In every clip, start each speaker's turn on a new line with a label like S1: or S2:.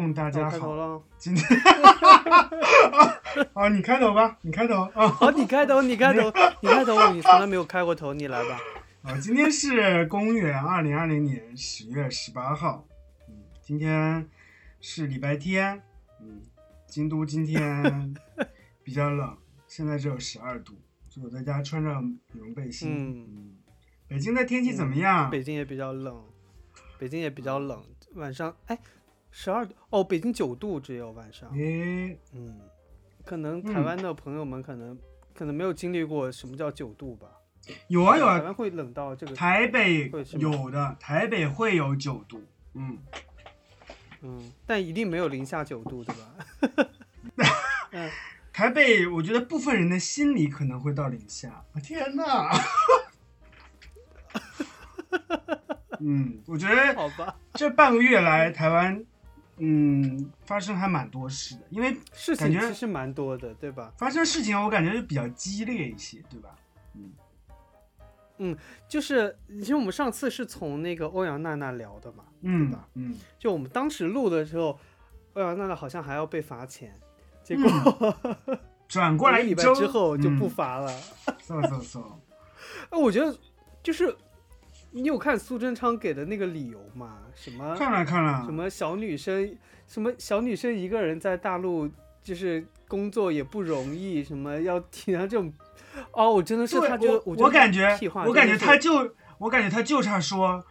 S1: 众大家好，
S2: 了。
S1: 今天，好，你开头吧，你开头啊。
S2: 好，你开头，你开头，你开头，你从来没有开过头，你来吧。
S1: 啊，今天是公元二零二零年十月十八号，嗯，今天是礼拜天，嗯，京都今天比较冷，现在只有十二度，所以我在家穿着羽绒背心。
S2: 嗯
S1: 嗯，北京的天气怎么样？
S2: 北京也比较冷，北京也比较冷，晚上哎，十二度哦，北京九度只有晚上。
S1: 诶，
S2: 嗯，可能台
S1: 嗯
S2: 湾的朋友们可能、可能没有经历过什么叫九度吧。
S1: 有啊有啊，
S2: 台湾会冷到这个，
S1: 台北
S2: 会
S1: 有的，台北会有九度，嗯，
S2: 嗯，但一定没有零下九度，对吧？嗯，
S1: 台北我觉得部分人的心里可能会到零下，啊天哪！嗯，我觉得
S2: 好吧，
S1: 这半个月来，台湾嗯发生还蛮多事的，因为
S2: 事情其实蛮多的，对吧？
S1: 发生事情我感觉就比较激烈一些，对吧？
S2: 嗯嗯就是其实我们上次是从那个欧阳娜娜聊的嘛，
S1: 嗯
S2: 吧
S1: 嗯，
S2: 就我们当时录的时候，欧阳娜娜好像还要被罚钱，结果、
S1: 转过来
S2: 一拜之后就不
S1: 嗯
S2: 罚了。
S1: 嗖嗖嗖，
S2: 哎、我觉得就是你有看苏贞昌给的那个理由吗？什么
S1: 看了看了
S2: 什，么小女生，什么小女生一个人在大陆就是工作也不容易，什么要体谅这种。哦，我真的是
S1: 对
S2: 他就
S1: 我
S2: 觉得
S1: 感觉我感觉他就我感觉他就差说。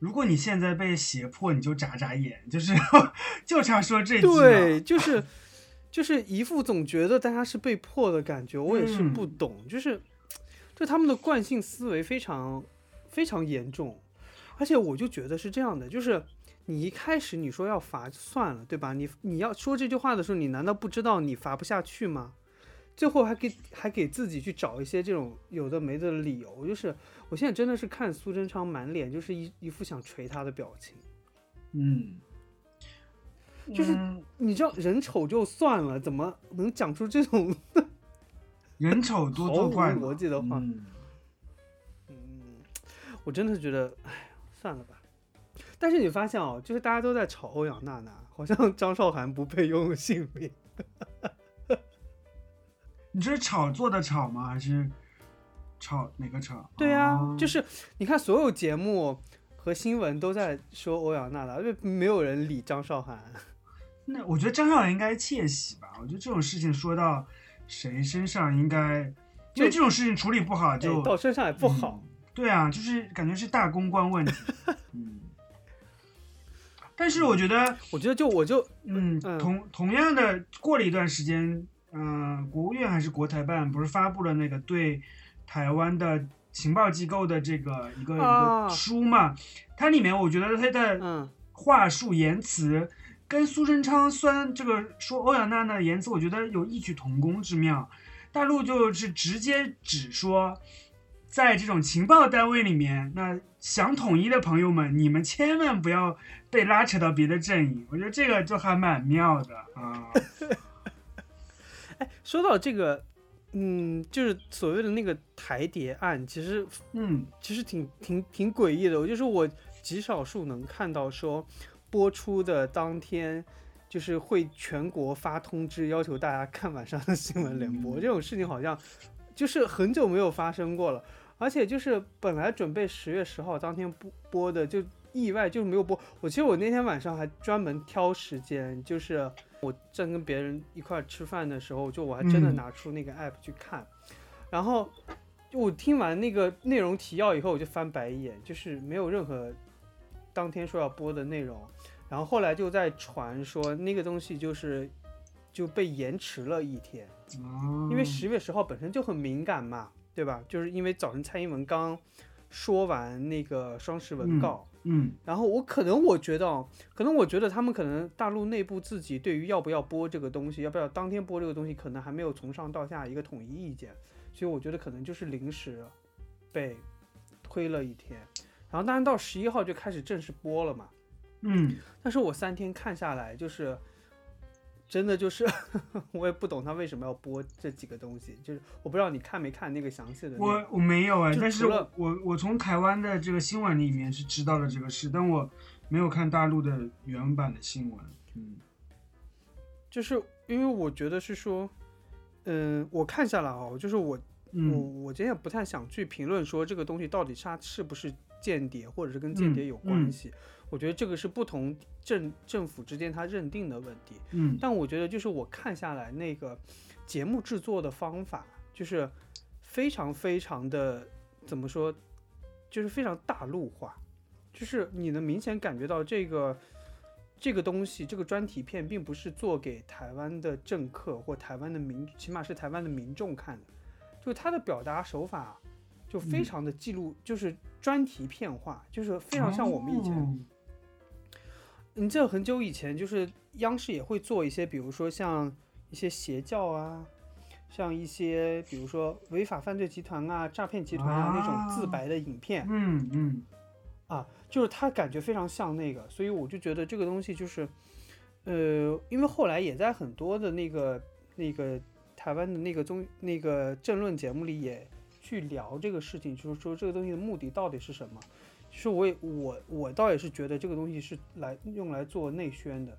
S1: 如果你现在被胁迫，你就眨眨眼，就是 就差说这句了。
S2: 对，就是就是一副总觉得大家是被迫的感觉，我也是
S1: 嗯
S2: 不懂，就是就他们的惯性思维非常非常严重，而且我就觉得是这样的，就是你一开始你说要罚就算了，对吧？你你要说这句话的时候，你难道不知道你罚不下去吗？最后还给还给自己去找一些这种有的没的理由，就是我现在真的是看苏贞昌满脸就是一一副想捶他的表情。
S1: 嗯，
S2: 就是
S1: 嗯
S2: 你知道人丑就算了，怎么能讲出这种
S1: 人丑多作怪
S2: 逻辑的话我真的是觉得，哎，算了吧。但是你发现哦，就是大家都在炒欧阳娜娜，好像张韶涵不配拥有姓名。
S1: 你这是炒作的炒吗？还是炒哪个炒？
S2: 对呀、
S1: 哦
S2: 就是你看所有节目和新闻都在说欧阳娜娜，就没有人理张韶涵。
S1: 那我觉得张韶涵应该窃喜吧。我觉得这种事情说到谁身上，应该因为
S2: 就
S1: 这种事情处理不好就
S2: 哎到身上也不好。
S1: 对啊，就是感觉是大公关问题。嗯，但是我觉得，
S2: 我觉得就我就
S1: 嗯，
S2: 嗯
S1: 同同样的，过了一段时间，嗯、国务院还是国台办不是发布了那个对台湾的情报机构的这个一个、一
S2: 啊
S1: 个书嘛？它里面我觉得它的
S2: 嗯
S1: 话术言辞跟苏贞昌酸这个说欧阳娜娜的言辞，我觉得有异曲同工之妙。大陆就是直接指说，在这种情报单位里面，那想统一的朋友们，你们千万不要被拉扯到别的阵营。我觉得这个就还蛮妙的啊。
S2: 哎说到这个，嗯，就是所谓的那个台谍案，其实
S1: 嗯
S2: 其实挺挺挺诡异的。我就是我极少数能看到说播出的当天，就是会全国发通知要求大家看晚上的新闻联播，
S1: 嗯
S2: 这种事情好像就是很久没有发生过了。而且就是本来准备十月十号当天播播的，就意外就是没有播。我其实我那天晚上还专门挑时间，就是我正跟别人一块吃饭的时候，就我还真的
S1: 嗯
S2: 拿出那个 app 去看，然后就我听完那个内容提要以后，我就翻白眼，就是没有任何当天说要播的内容。然后后来就在传说那个东西就是就被延迟了一天，
S1: 哦，
S2: 因为十月十号本身就很敏感嘛，对吧？就是因为早晨蔡英文刚说完那个双十文
S1: 嗯
S2: 告，
S1: 嗯
S2: 然后我可能我觉得哦，可能我觉得他们可能大陆内部自己对于要不要播这个东西，要不要当天播这个东西，可能还没有从上到下一个统一意见，所以我觉得可能就是临时被推了一天，然后当然到十一号就开始正式播了嘛。
S1: 嗯
S2: 但是我三天看下来，就是真的就是 我也不懂他为什么要播这几个东西，就是我不知道你看没看那个详细的那个。
S1: 我我没有哎，但是我我我从台湾的这个新闻里面是知道了这个事，但我没有看大陆的原版的新闻。嗯
S2: 就是因为我觉得是说，嗯、我看下来啊，就是我我
S1: 嗯
S2: 我今天也不太想去评论说这个东西到底它是不是间谍，或者是跟间谍有关
S1: 嗯
S2: 系。我觉得这个是不同政政府之间他认定的问题。
S1: 嗯
S2: 但我觉得就是我看下来那个节目制作的方法，就是非常非常的怎么说，就是非常大陆化，就是你能明显感觉到这个这个东西，这个专题片并不是做给台湾的政客或台湾的民，起码是台湾的民众看的，就他的表达手法就非
S1: 嗯
S2: 常的记录，就是专题片化，就是非常像我们以前。
S1: 哦
S2: 你记得很久以前，就是央视也会做一些，比如说像一些邪教啊，像一些比如说违法犯罪集团啊、诈骗集团啊那种自
S1: 啊
S2: 白的影片
S1: 嗯嗯
S2: 啊，就是他感觉非常像那个，所以我就觉得这个东西就是，呃，因为后来也在很多的那个那个台湾的那个综那个政论节目里也去聊这个事情，就是说这个东西的目的到底是什么。其实我也我我倒也是觉得这个东西是来用来做内宣的，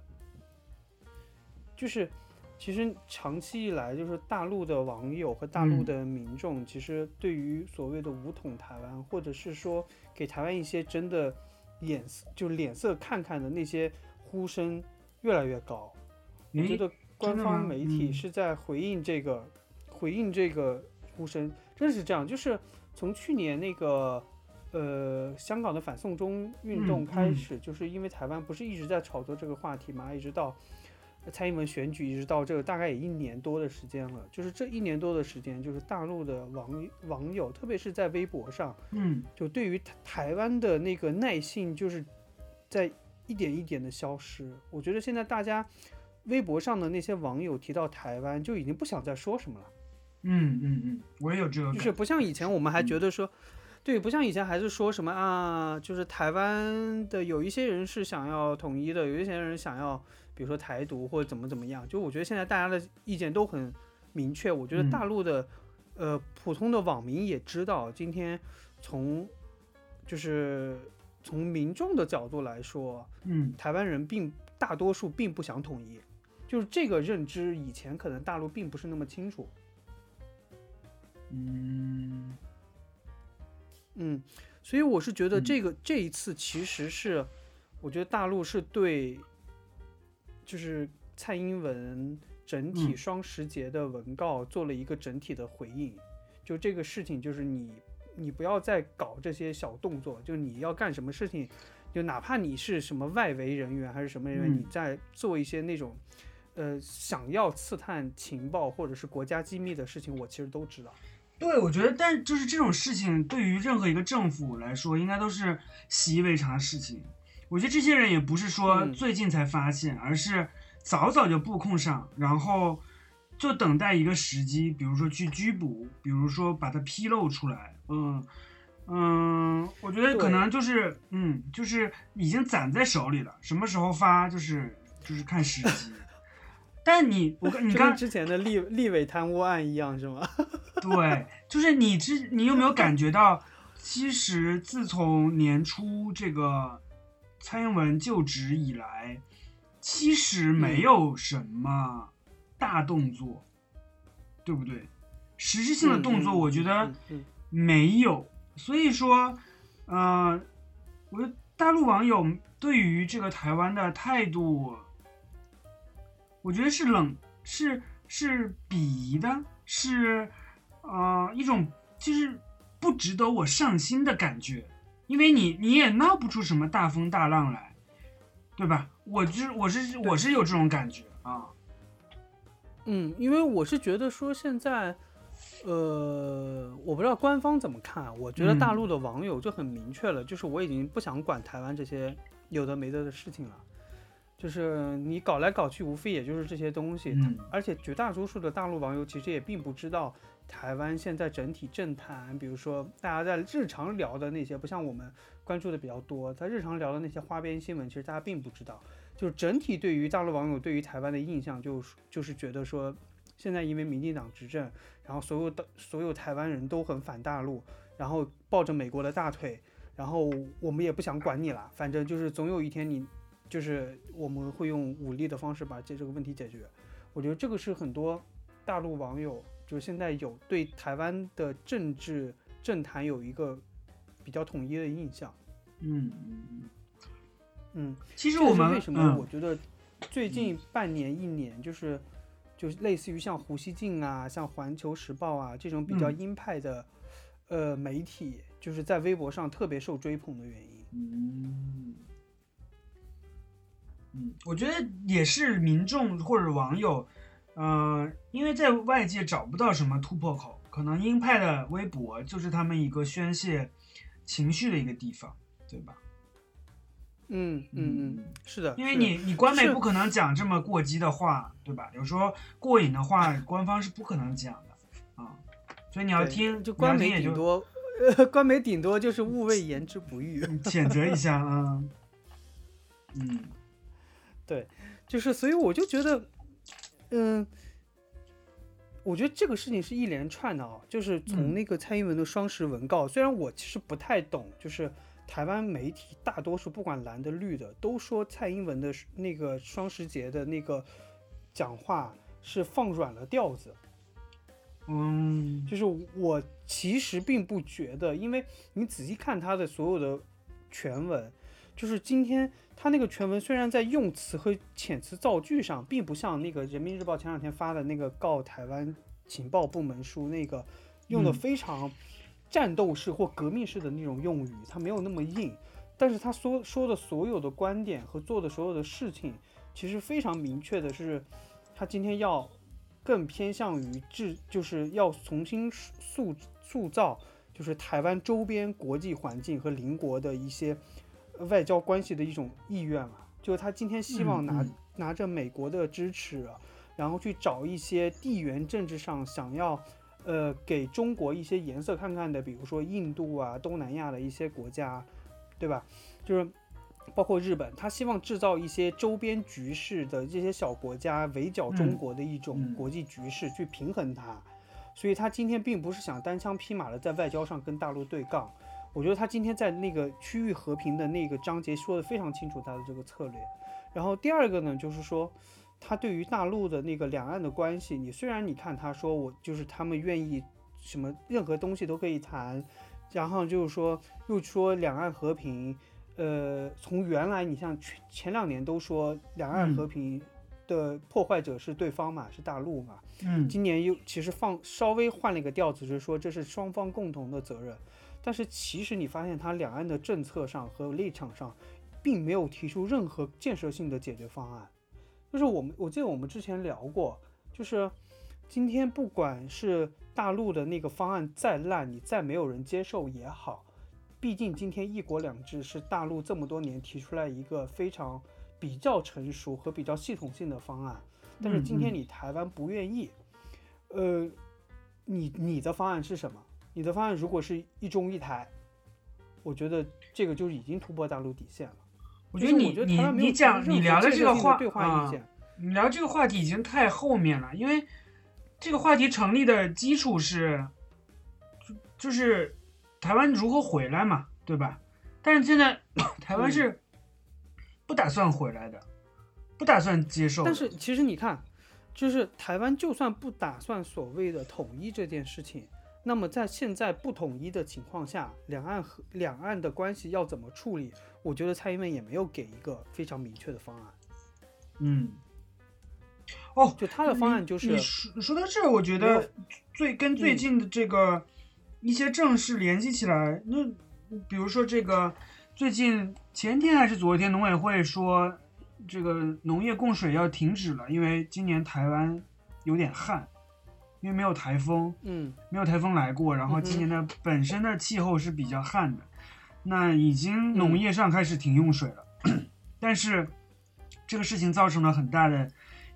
S2: 就是其实长期以来，就是大陆的网友和大陆
S1: 嗯
S2: 的民众，其实对于所谓的武统台湾，或者是说给台湾一些真的眼色就脸色看看的那些呼声越来越高。我觉得官方媒体
S1: 嗯
S2: 是在回应这个，回应这个呼声，真是这样。就是从去年那个呃香港的反送中运动开始，就是因为台湾不是一直在炒作这个话题嘛，一直到蔡英文选举，一直到这个大概也一年多的时间了。就是这一年多的时间，就是大陆的网网友，特别是在微博上，
S1: 嗯
S2: 就对于台台湾的那个耐性，就是在一点一点的消失。我觉得现在大家微博上的那些网友提到台湾，就已经不想再说什么了，
S1: 嗯嗯嗯，我也有这个感，
S2: 就是不像以前我们还
S1: 嗯
S2: 觉得说。对，不像以前还是说什么啊，就是台湾的有一些人是想要统一的，有一些人想要，比如说台独或者怎么怎么样。就我觉得现在大家的意见都很明确。我觉得
S1: 嗯
S2: 大陆的、呃普通的网民也知道，今天从就是从民众的角度来说，
S1: 嗯
S2: 台湾人并大多数并不想统一，就是这个认知以前可能大陆并不是那么清楚。
S1: 嗯
S2: 嗯，所以我是觉得
S1: 嗯
S2: 这个、这一次其实是，我觉得大陆是对，就是蔡英文整体
S1: 嗯
S2: 双十节的文告做了一个整体的回应。就这个事情，就是你你不要再搞这些小动作，就你要干什么事情，就哪怕你是什么外围人员还是什么人员，
S1: 嗯
S2: 你在做一些那种。呃，想要刺探情报或者是国家机密的事情，我其实都知道。
S1: 对，我觉得，但就是这种事情，对于任何一个政府来说，应该都是习以为常的事情。我觉得这些人也不是说
S2: 嗯
S1: 最近才发现，而是早早就布控上，然后就等待一个时机，比如说去拘捕，比如说把它披露出来。嗯嗯，我觉得可能就是嗯，就是已经攒在手里了，什么时候发就是就是看时机。但你我 跟你
S2: 跟之前的立立委贪污案一样，是吗？
S1: 对，就是你之你有没有感觉到，其实自从年初这个蔡英文就职以来，其实没有什么大动作，对不对？实质性的动作，
S2: 嗯
S1: 我觉得
S2: 嗯嗯
S1: 没有。所以说，呃，我觉得大陆网友对于这个台湾的态度，我觉得是冷，是是鄙夷的，是呃一种就是不值得我上心的感觉，因为你你也闹不出什么大风大浪来，对吧？我就是我是我是有这种感觉啊，
S2: 嗯，因为我是觉得说现在，呃，我不知道官方怎么看，我觉得大
S1: 嗯。
S2: 陆的网友就很明确了，就是我已经不想管台湾这些有的没的的事情了，就是你搞来搞去，无非也就是这些东西，
S1: 嗯
S2: 而且绝大多数的大陆网友其实也并不知道台湾现在整体政坛，比如说大家在日常聊的那些，不像我们关注的比较多，在日常聊的那些花边新闻，其实大家并不知道。就是整体对于大陆网友对于台湾的印象就是就是觉得说，现在因为民进党执政，然后所有的所有台湾人都很反大陆，然后抱着美国的大腿，然后我们也不想管你了，反正就是总有一天你就是我们会用武力的方式把这这个问题解决。我觉得这个是很多大陆网友就是现在有对台湾的政治政坛有一个比较统一的印象。
S1: 嗯嗯嗯。
S2: 嗯，
S1: 其实我们
S2: 为什么我觉得最近半年一年，就是就是类似于像胡锡进啊、像环球时报啊这种比较鹰派的呃媒体，就是在微博上特别受追捧的原因。
S1: 嗯嗯，我觉得也是民众或者网友，呃，因为在外界找不到什么突破口，可能鹰派的微博就是他们一个宣泄情绪的一个地方，对吧？
S2: 嗯嗯嗯，是的，
S1: 因为你你官媒不可能讲这么过激的话，对吧？有时候过瘾的话，官方是不可能讲的啊，所以你要听，
S2: 就官媒顶多，官媒顶多就是勿谓言之不预，
S1: 谴责一下啊。嗯，
S2: 对，就是所以我就觉得，嗯，我觉得这个事情是一连串的啊，就是从那个蔡英文的双十文告，虽然我其实不太懂，就是。台湾媒体大多数不管蓝的绿的，都说蔡英文的那个双十节的那个讲话是放软了调子。
S1: 嗯，
S2: 就是我其实并不觉得，因为你仔细看他的所有的全文，就是今天他那个全文虽然在用词和遣词造句上，并不像那个人民日报前两天发的那个告台湾情报部门书那个用的非常。战斗式或革命式的那种用语，他没有那么硬，但是他说说的所有的观点和做的所有的事情，其实非常明确的是，他今天要更偏向于制，就是要重新塑塑造，就是台湾周边国际环境和邻国的一些外交关系的一种意愿嘛，就是他今天希望拿拿着美国的支持，然后去找一些地缘政治上想要。呃，给中国一些颜色看看的，比如说印度啊、东南亚的一些国家，对吧？就是包括日本，他希望制造一些周边局势的这些小国家围剿中国的一种国际局势，去平衡它。所以他今天并不是想单枪匹马的在外交上跟大陆对杠。我觉得他今天在那个区域和平的那个章节说的非常清楚他的这个策略。然后第二个呢，就是说。他对于大陆的那个两岸的关系，你虽然你看他说我就是他们愿意什么任何东西都可以谈，然后就是说又说两岸和平，呃，从原来你像前前两年都说两岸和平的破坏者是对方嘛，是大陆嘛，
S1: 嗯，
S2: 今年又其实放稍微换了一个调子，就是说这是双方共同的责任，但是其实你发现他两岸的政策上和立场上，并没有提出任何建设性的解决方案。就是我们，我记得我们之前聊过，就是今天不管是大陆的那个方案再烂，你再没有人接受也好，毕竟今天一国两制是大陆这么多年提出来一个非常比较成熟和比较系统性的方案，但是今天你台湾不愿意，呃，你你的方案是什么？你的方案如果是一中一台，我觉得这个就已经突破大陆底线了。
S1: 我觉得你你你讲你聊的这个话
S2: 啊，
S1: 你聊这个话题已经太后面了，因为这个话题成立的基础是，就就是台湾如何回来嘛，对吧？但是现在 台湾是不打算回来的，不打算接受。
S2: 但是其实你看，就是台湾就算不打算所谓的统一这件事情。那么在现在不统一的情况下，两岸和两岸的关系要怎么处理？我觉得蔡英文也没有给一个非常明确的方案。
S1: 嗯，哦，
S2: 就他的方案就是。
S1: 你说说到这儿，我觉得最跟最近的这个一些正事联系起来，那比如说这个最近前天还是昨天，农委会说这个农业供水要停止了，因为今年台湾有点旱。因为没有台风，
S2: 嗯，
S1: 没有台风来过，然后今年的本身的气候是比较旱的，那已经农业上开始停用水了，但是这个事情造成了很大的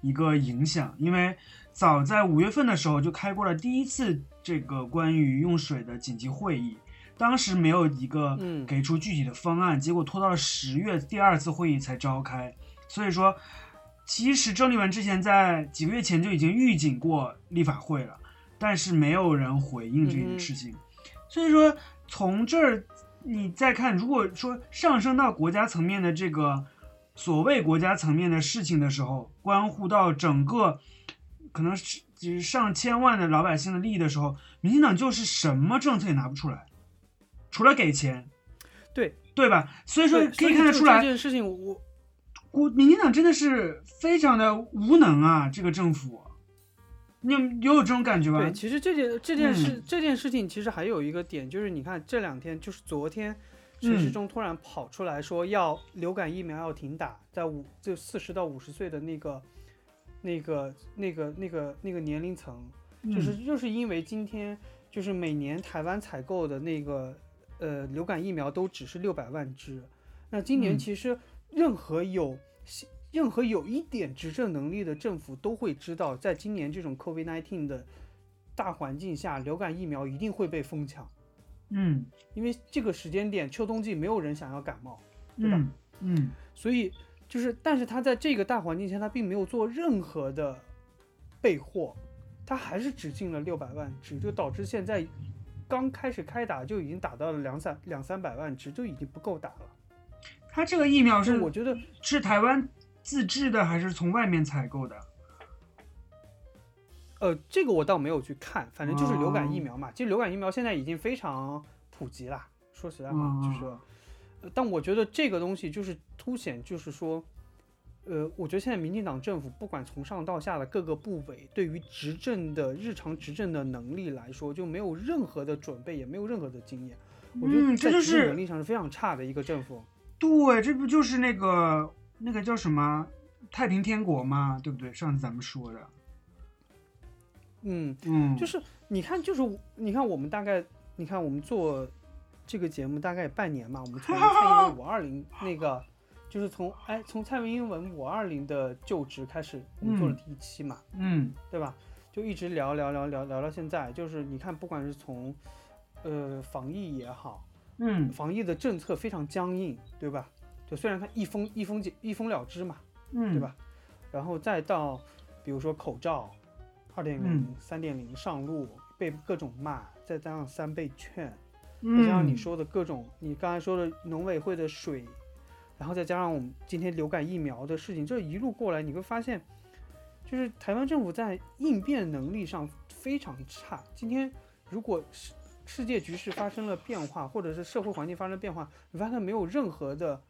S1: 一个影响，因为早在五月份的时候就开过了第一次这个关于用水的紧急会议，当时没有一个给出具体的方案，结果拖到了十月第二次会议才召开，所以说，其实郑丽文之前在几个月前就已经预警过立法会了，但是没有人回应这件事情。所以说，从这儿你再看，如果说上升到国家层面的这个所谓国家层面的事情的时候，关乎到整个可能是就是上千万的老百姓的利益的时候，民进党就是什么政策也拿不出来，除了给钱，
S2: 对。
S1: 对吧？所以说可以看得出来，
S2: 这件事情我
S1: 国民进党真的是非常的无能啊，这个政府，你有有这种感觉吗？
S2: 对，其实这件这件事、
S1: 嗯。
S2: 这件事情其实还有一个点，就是你看这两天，就是昨天，陈时
S1: 嗯。
S2: 中突然跑出来说要流感疫苗要停打，在五就四十到五十岁的那个那个那个那个那个年龄层，就是
S1: 嗯。
S2: 就是因为今天就是每年台湾采购的那个呃流感疫苗都只是六百万支，那今年
S1: 嗯。
S2: 其实任何有任何有一点执政能力的政府都会知道，在今年这种 COVID-19 的大环境下，流感疫苗一定会被疯抢，
S1: 嗯。
S2: 因为这个时间点秋冬季没有人想要感冒，对吧
S1: 嗯嗯。
S2: 所以就是，但是他在这个大环境下，他并没有做任何的备货，他还是只进了六百万支，就导致现在刚开始开打就已经打到了两三两三百万支，就已经不够打了。
S1: 他这个疫苗
S2: 是我觉得，
S1: 是台湾自制的还是从外面采购的？
S2: 呃，这个我倒没有去看，反正就是流感疫
S1: 哦
S2: 苗嘛。其实流感疫苗现在已经非常普及了，说实在话，
S1: 嗯
S2: 就是，呃但我觉得这个东西就是凸显，就是说，呃，我觉得现在民进党政府不管从上到下的各个部委，对于执政的日常执政的能力来说，就没有任何的准备，也没有任何的经验。我觉得
S1: 嗯，这就
S2: 在执政能力上是非常差的一个政府。
S1: 对，这不就是那个那个叫什么太平天国吗？对不对？上次咱们说的，
S2: 嗯，
S1: 嗯，
S2: 就是你看，就是你看我们大概，你看我们做这个节目大概半年嘛，我们从蔡英文五二零那个，就是从哎从蔡文英文五二零的就职开始，我们做了
S1: 嗯。
S2: 第一期嘛，
S1: 嗯。
S2: 对吧？就一直聊聊聊聊聊到现在，就是你看，不管是从呃防疫也好，
S1: 嗯。
S2: 防疫的政策非常僵硬，对吧？就虽然它一封一封解一封了之嘛，
S1: 嗯，
S2: 对吧？然后再到比如说口罩二点零
S1: 嗯、
S2: 三点零上路，被各种骂，再加上三倍券，再
S1: 嗯，
S2: 加上你说的各种，你刚才说的农委会的水，然后再加上我们今天流感疫苗的事情，这一路过来，你会发现，就是台湾政府在应变能力上非常差。今天如果世世界局势发生了变化，或者是社会环境发生了变化，你发现没有任何的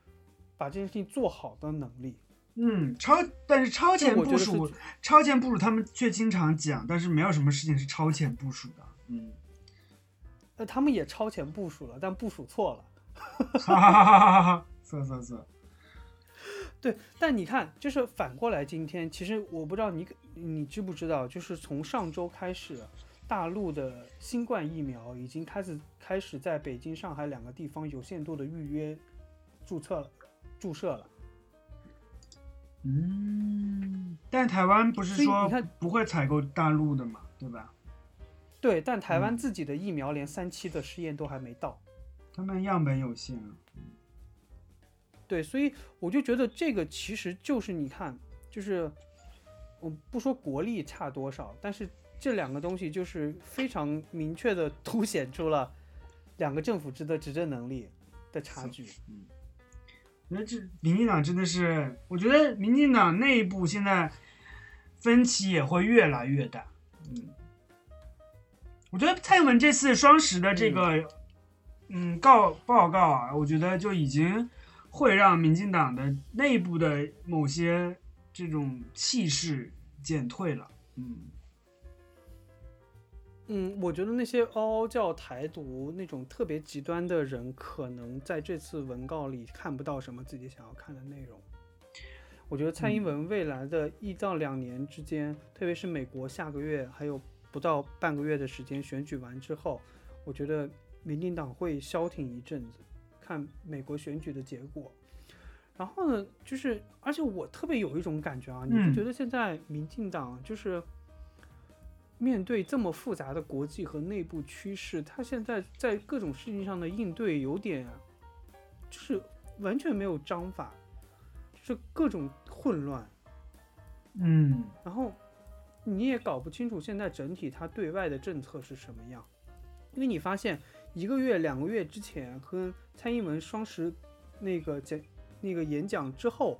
S2: 把这件事情做好的能力。
S1: 嗯，超，但是超前部署，超前部署，他们却经常讲，但是没有什么事情是超前部署的。嗯，
S2: 那，他们也超前部署了，但部署错了。
S1: 哈哈哈哈哈！是是是，
S2: 对，但你看，就是反过来，今天其实我不知道你你知不知道，就是从上周开始，大陆的新冠疫苗已经开始开始在北京、上海两个地方有限度的预约注册了、注射了。
S1: 嗯，但台湾不是说不会采购大陆的嘛，对吧？
S2: 对，但台湾
S1: 嗯
S2: 自己的疫苗连三期的试验都还没到。
S1: 他们样本有限啊。
S2: 对，所以我就觉得这个其实就是你看，就是我不说国力差多少，但是这两个东西就是非常明确的凸显出了两个政府之的执政能力的差距。
S1: 我觉得这民进党真的是，我觉得民进党内部现在分歧也会越来越大。嗯，我觉得蔡英文这次双十的这个嗯告报告啊，我觉得就已经会让民进党的内部的某些这种气势减退了。嗯
S2: 嗯，我觉得那些嗷嗷叫台独那种特别极端的人，可能在这次文告里看不到什么自己想要看的内容。我觉得蔡英文未来的一到两年之间，特别是美国下个月还有不到半个月的时间选举完之后，我觉得民进党会消停一阵子，看美国选举的结果。然后呢，就是而且我特别有一种感觉啊，你
S1: 嗯
S2: 不觉得现在民进党就是？面对这么复杂的国际和内部趋势，他现在在各种事情上的应对有点，就是完全没有章法。就是各种混乱，
S1: 嗯
S2: 然后你也搞不清楚现在整体他对外的政策是什么样，因为你发现一个月、两个月之前跟蔡英文双十那个讲那个演讲之后，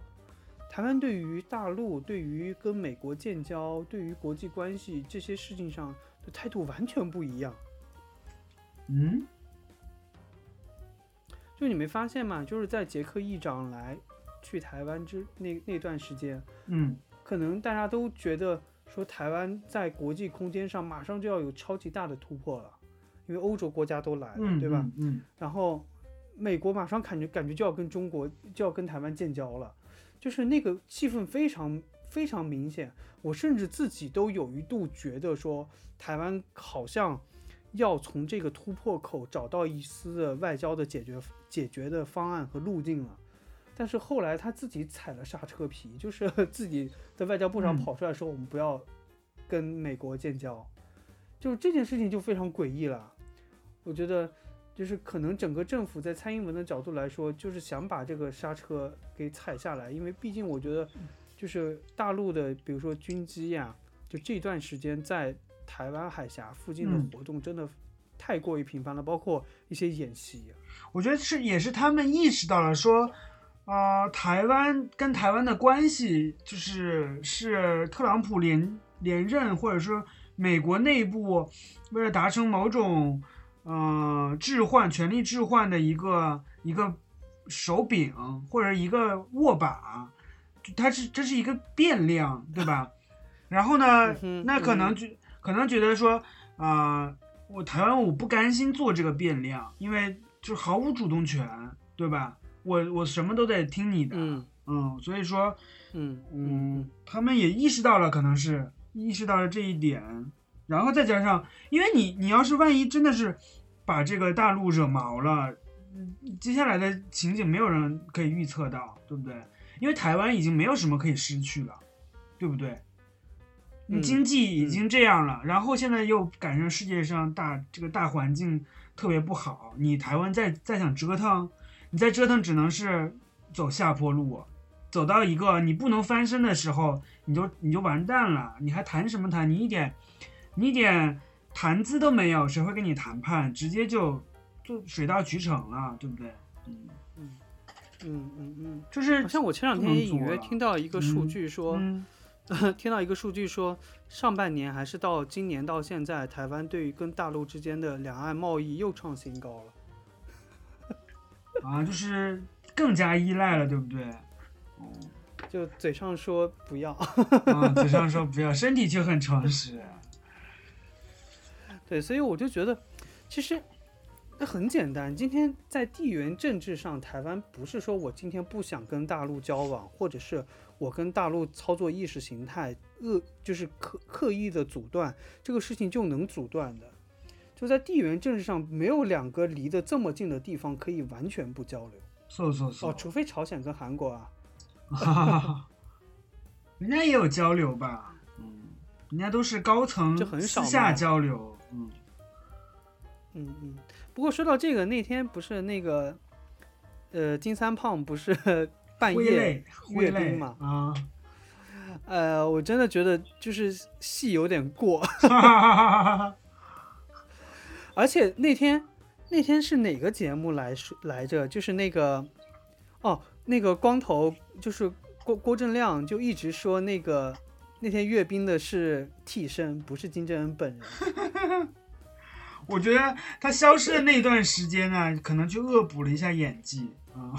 S2: 台湾对于大陆、对于跟美国建交、对于国际关系这些事情上的态度完全不一样。
S1: 嗯
S2: 就你没发现吗？就是在捷克议长来去台湾之那那段时间，
S1: 嗯
S2: 可能大家都觉得说台湾在国际空间上马上就要有超级大的突破了，因为欧洲国家都来了，
S1: 嗯，
S2: 对吧？
S1: 嗯？嗯
S2: 然后美国马上感觉感觉就要跟中国就要跟台湾建交了，就是那个气氛非常非常明显。我甚至自己都有一度觉得说，台湾好像要从这个突破口找到一丝的外交的解决解决的方案和路径了。但是后来他自己踩了刹车皮，就是 自己在外交部上
S1: 嗯
S2: 跑出来说，我们不要跟美国建交，就这件事情就非常诡异了。我觉得就是可能整个政府在蔡英文的角度来说，就是想把这个刹车给踩下来，因为毕竟我觉得就是大陆的，比如说军机呀、就这段时间在台湾海峡附近
S1: 嗯
S2: 的活动真的太过于频繁了，包括一些演习。
S1: 我觉得是也是他们意识到了说，呃，台湾跟台湾的关系就是是特朗普连连任，或者说美国内部为了达成某种呃置换权力置换的一个一个手柄或者一个握把，它是这是一个变量，对吧？然后呢那可能就可能觉得说啊、我台湾我不甘心做这个变量，因为就毫无主动权，对吧？我我什么都得听你的，
S2: 嗯
S1: 嗯，所以说，
S2: 嗯
S1: 嗯，他们也意识到了，可能是意识到了这一点，然后再加上，因为你你要是万一真的是把这个大陆惹毛了，嗯接下来的情景没有人可以预测到，对不对？因为台湾已经没有什么可以失去了，对不对？你
S2: 嗯
S1: 经济已经这样了，然后现在又赶上世界上大这个大环境特别不好，你台湾再再想折腾，你再折腾只能是走下坡路，走到一个你不能翻身的时候，你就你就完蛋了，你还谈什么谈？你一点你一点谈资都没有，谁会跟你谈判？直接就就水到渠成了，对不对？嗯，
S2: 嗯嗯嗯嗯，
S1: 就是
S2: 好像我前两天也隐约听到一个数
S1: 嗯
S2: 据说，
S1: 嗯
S2: 听到一个数据说，上半年还是到今年到现在，台湾对于跟大陆之间的两岸贸易又创新高了。
S1: 啊，就是更加依赖了，对不对？
S2: 就嘴上说不要，
S1: 啊，嘴上说不要，身体就很诚实。
S2: 对，所以我就觉得，其实那很简单。今天在地缘政治上，台湾不是说我今天不想跟大陆交往，或者是我跟大陆操作意识形态恶，就是刻刻意的阻断这个事情就能阻断的。就在地缘政治上，没有两个离得这么近的地方可以完全不交流。
S1: 是是是
S2: 哦，，除非朝鲜跟韩国啊。
S1: 哈哈哈，人家也有交流吧？嗯，人家都是高层
S2: 就很少
S1: 私下交流。嗯，
S2: 嗯嗯。不过说到这个，那天不是那个，呃，金三胖不是 半夜阅兵嘛？
S1: 啊，
S2: 呃，我真的觉得就是戏有点过！而且那天那天是哪个节目来说来着？就是那个哦，那个光头就是郭郭正亮就一直说那个那天阅兵的是替身，不是金正恩本人。
S1: 我觉得他消失的那段时间呢，可能就恶补了一下演技啊。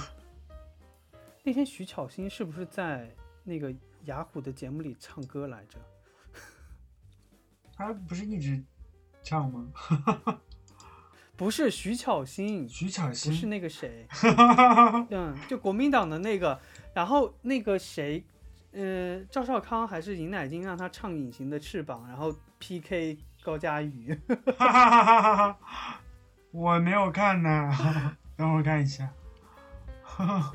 S2: 那天徐巧芯是不是在那个雅虎的节目里唱歌来着？
S1: 他不是一直唱吗？
S2: 不是徐巧芯，
S1: 徐巧
S2: 不是，那个谁，嗯，就国民党的那个，然后那个谁，呃，赵少康还是尹乃菁让他唱《隐形的翅膀》，然后 PK 高佳瑜。
S1: 哈哈哈哈哈哈！我没有看呢，等会看一下。哈哈